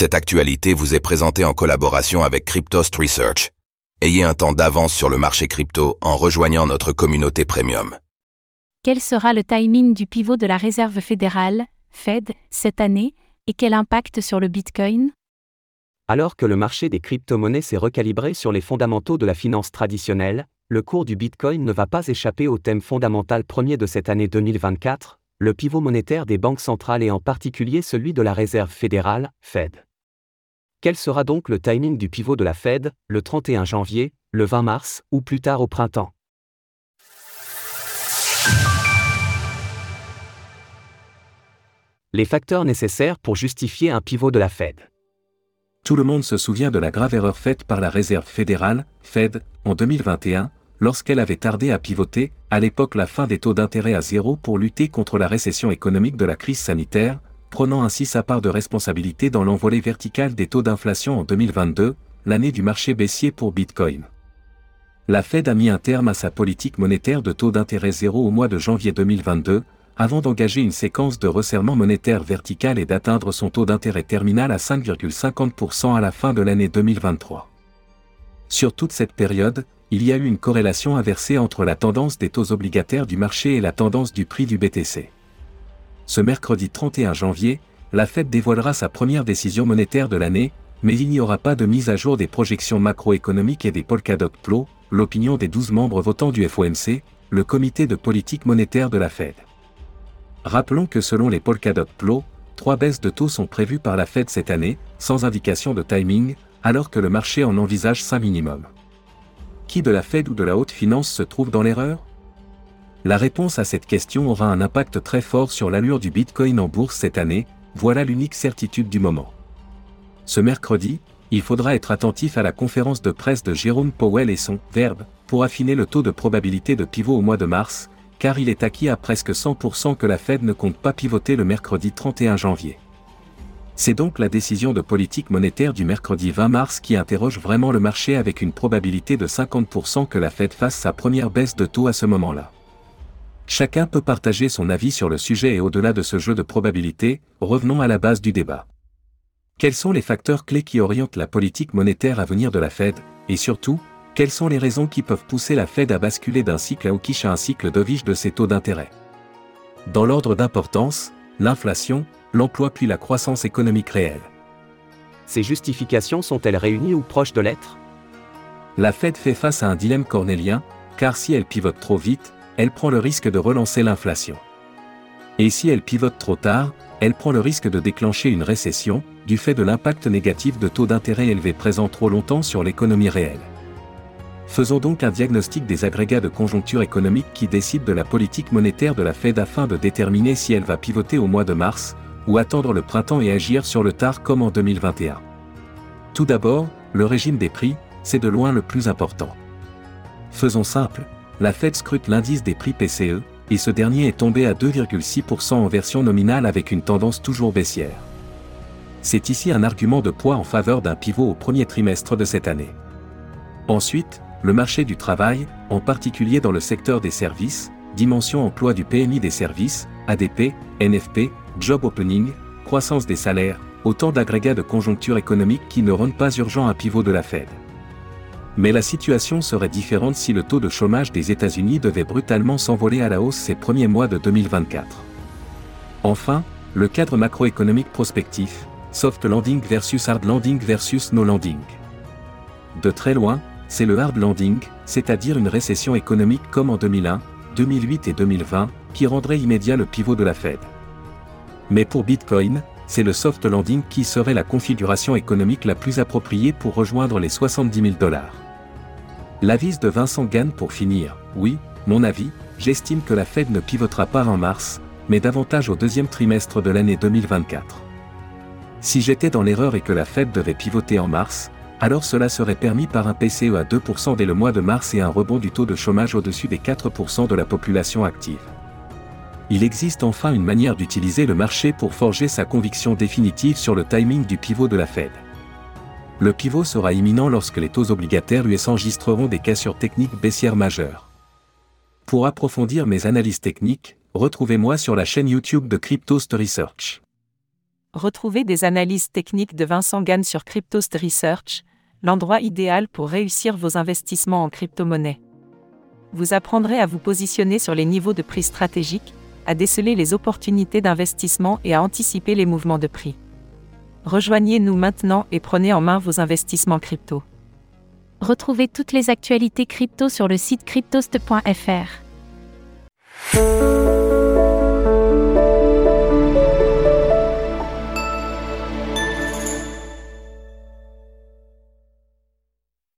Cette actualité vous est présentée en collaboration avec Cryptost Research. Ayez un temps d'avance sur le marché crypto en rejoignant notre communauté premium. Quel sera le timing du pivot de la Réserve fédérale, Fed, cette année, et quel impact sur le Bitcoin? Alors que le marché des crypto-monnaies s'est recalibré sur les fondamentaux de la finance traditionnelle, le cours du Bitcoin ne va pas échapper au thème fondamental premier de cette année 2024, le pivot monétaire des banques centrales et en particulier celui de la Réserve fédérale, Fed. Quel sera donc le timing du pivot de la Fed, le 31 janvier, le 20 mars ou plus tard au printemps? Les facteurs nécessaires pour justifier un pivot de la Fed. Tout le monde se souvient de la grave erreur faite par la Réserve fédérale, Fed, en 2021, lorsqu'elle avait tardé à pivoter, à l'époque la fin des taux d'intérêt à zéro pour lutter contre la récession économique de la crise sanitaire, prenant ainsi sa part de responsabilité dans l'envolée verticale des taux d'inflation en 2022, l'année du marché baissier pour Bitcoin. La Fed a mis un terme à sa politique monétaire de taux d'intérêt zéro au mois de janvier 2022, avant d'engager une séquence de resserrement monétaire vertical et d'atteindre son taux d'intérêt terminal à 5,50% à la fin de l'année 2023. Sur toute cette période, il y a eu une corrélation inversée entre la tendance des taux obligataires du marché et la tendance du prix du BTC. Ce mercredi 31 janvier, la Fed dévoilera sa première décision monétaire de l'année, mais il n'y aura pas de mise à jour des projections macroéconomiques et des Polkadot Plo, l'opinion des 12 membres votants du FOMC, le comité de politique monétaire de la Fed. Rappelons que selon les Polkadot Plo, trois baisses de taux sont prévues par la Fed cette année, sans indication de timing, alors que le marché en envisage 5 minimum qui de la Fed ou de la haute finance se trouve dans l'erreur? La réponse à cette question aura un impact très fort sur l'allure du Bitcoin en bourse cette année, voilà l'unique certitude du moment. Ce mercredi, il faudra être attentif à la conférence de presse de Jérôme Powell et son verbe pour affiner le taux de probabilité de pivot au mois de mars, car il est acquis à presque 100% que la Fed ne compte pas pivoter le mercredi 31 janvier. C'est donc la décision de politique monétaire du mercredi 20 mars qui interroge vraiment le marché avec une probabilité de 50% que la Fed fasse sa première baisse de taux à ce moment-là. Chacun peut partager son avis sur le sujet et au-delà de ce jeu de probabilité, revenons à la base du débat. Quels sont les facteurs clés qui orientent la politique monétaire à venir de la Fed, et surtout, quelles sont les raisons qui peuvent pousser la Fed à basculer d'un cycle hawkish à un cycle dovish de ses taux d'intérêt? Dans l'ordre d'importance, l'inflation, l'emploi puis la croissance économique réelle. Ces justifications sont-elles réunies ou proches de l'être? La Fed fait face à un dilemme cornélien, car si elle pivote trop vite, elle prend le risque de relancer l'inflation. Et si elle pivote trop tard, elle prend le risque de déclencher une récession, du fait de l'impact négatif de taux d'intérêt élevés présents trop longtemps sur l'économie réelle. Faisons donc un diagnostic des agrégats de conjoncture économique qui décident de la politique monétaire de la Fed afin de déterminer si elle va pivoter au mois de mars, ou attendre le printemps et agir sur le tard comme en 2021. Tout d'abord, le régime des prix, c'est de loin le plus important. Faisons simple, la Fed scrute l'indice des prix PCE, et ce dernier est tombé à 2,6% en version nominale avec une tendance toujours baissière. C'est ici un argument de poids en faveur d'un pivot au premier trimestre de cette année. Ensuite, le marché du travail, en particulier dans le secteur des services, dimension emploi du PMI des services, ADP, NFP, job opening, croissance des salaires, autant d'agrégats de conjoncture économique qui ne rendent pas urgent un pivot de la Fed. Mais la situation serait différente si le taux de chômage des États-Unis devait brutalement s'envoler à la hausse ces premiers mois de 2024. Enfin, le cadre macroéconomique prospectif, soft landing versus hard landing versus no landing. De très loin, c'est le hard landing, c'est-à-dire une récession économique comme en 2001, 2008 et 2020, qui rendrait immédiat le pivot de la Fed. Mais pour Bitcoin, c'est le soft landing qui serait la configuration économique la plus appropriée pour rejoindre les 70 000 dollars. L'avis de Vincent Gann pour finir, oui, mon avis, j'estime que la Fed ne pivotera pas en mars, mais davantage au deuxième trimestre de l'année 2024. Si j'étais dans l'erreur et que la Fed devait pivoter en mars, alors cela serait permis par un PCE à 2% dès le mois de mars et un rebond du taux de chômage au-dessus des 4% de la population active il existe enfin une manière d'utiliser le marché pour forger sa conviction définitive sur le timing du pivot de la Fed. Le pivot sera imminent lorsque les taux obligataires US enregistreront des cassures techniques baissières majeures. Pour approfondir mes analyses techniques, retrouvez-moi sur la chaîne YouTube de Cryptost Research. Retrouvez des analyses techniques de Vincent Gann sur Cryptost Research, l'endroit idéal pour réussir vos investissements en crypto-monnaie. Vous apprendrez à vous positionner sur les niveaux de prix stratégiques, à déceler les opportunités d'investissement et à anticiper les mouvements de prix. Rejoignez-nous maintenant et prenez en main vos investissements crypto. Retrouvez toutes les actualités crypto sur le site cryptost.fr.